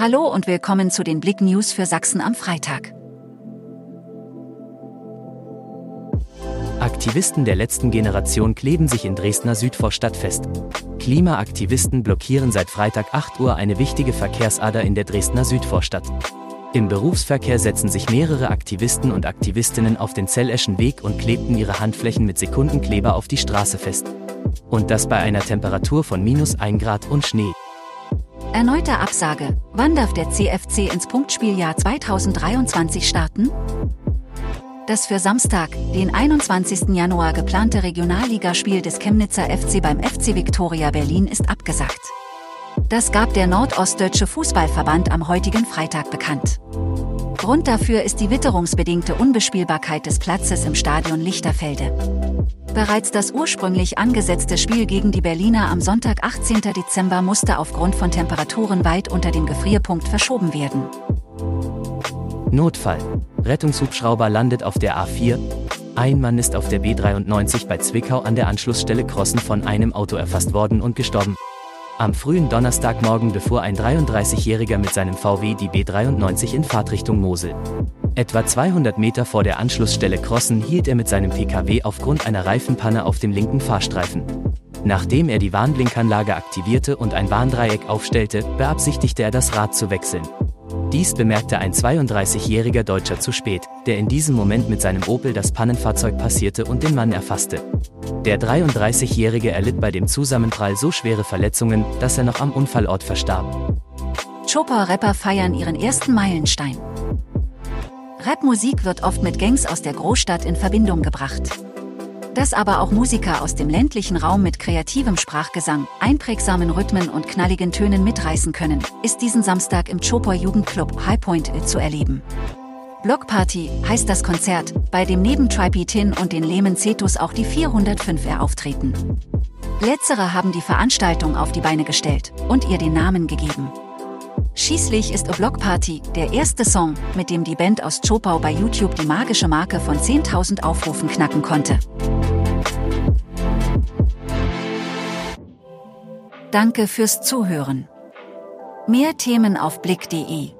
Hallo und willkommen zu den Blick News für Sachsen am Freitag. Aktivisten der letzten Generation kleben sich in Dresdner Südvorstadt fest. Klimaaktivisten blockieren seit Freitag 8 Uhr eine wichtige Verkehrsader in der Dresdner Südvorstadt. Im Berufsverkehr setzen sich mehrere Aktivisten und Aktivistinnen auf den Zelleschen Weg und klebten ihre Handflächen mit Sekundenkleber auf die Straße fest. Und das bei einer Temperatur von minus 1 Grad und Schnee. Erneute Absage. Wann darf der CFC ins Punktspieljahr 2023 starten? Das für Samstag, den 21. Januar geplante Regionalligaspiel des Chemnitzer FC beim FC Viktoria Berlin ist abgesagt. Das gab der Nordostdeutsche Fußballverband am heutigen Freitag bekannt. Grund dafür ist die witterungsbedingte Unbespielbarkeit des Platzes im Stadion Lichterfelde. Bereits das ursprünglich angesetzte Spiel gegen die Berliner am Sonntag 18. Dezember musste aufgrund von Temperaturen weit unter dem Gefrierpunkt verschoben werden. Notfall. Rettungshubschrauber landet auf der A4. Ein Mann ist auf der B93 bei Zwickau an der Anschlussstelle Crossen von einem Auto erfasst worden und gestorben. Am frühen Donnerstagmorgen befuhr ein 33-Jähriger mit seinem VW die B93 in Fahrtrichtung Mosel. Etwa 200 Meter vor der Anschlussstelle Crossen hielt er mit seinem Pkw aufgrund einer Reifenpanne auf dem linken Fahrstreifen. Nachdem er die Warnblinkanlage aktivierte und ein Warndreieck aufstellte, beabsichtigte er das Rad zu wechseln. Dies bemerkte ein 32-jähriger Deutscher zu spät, der in diesem Moment mit seinem Opel das Pannenfahrzeug passierte und den Mann erfasste. Der 33-jährige erlitt bei dem Zusammenprall so schwere Verletzungen, dass er noch am Unfallort verstarb. Chopper-Rapper feiern ihren ersten Meilenstein. Rapmusik wird oft mit Gangs aus der Großstadt in Verbindung gebracht. Dass aber auch Musiker aus dem ländlichen Raum mit kreativem Sprachgesang, einprägsamen Rhythmen und knalligen Tönen mitreißen können, ist diesen Samstag im Chopper Jugendclub Highpoint zu erleben. Blockparty heißt das Konzert, bei dem neben Tripe Tin und den Lehman Cetus auch die 405er auftreten. Letztere haben die Veranstaltung auf die Beine gestellt und ihr den Namen gegeben. Schließlich ist A Block Party der erste Song, mit dem die Band aus Chopau bei YouTube die magische Marke von 10.000 Aufrufen knacken konnte. Danke fürs Zuhören. Mehr Themen auf blick.de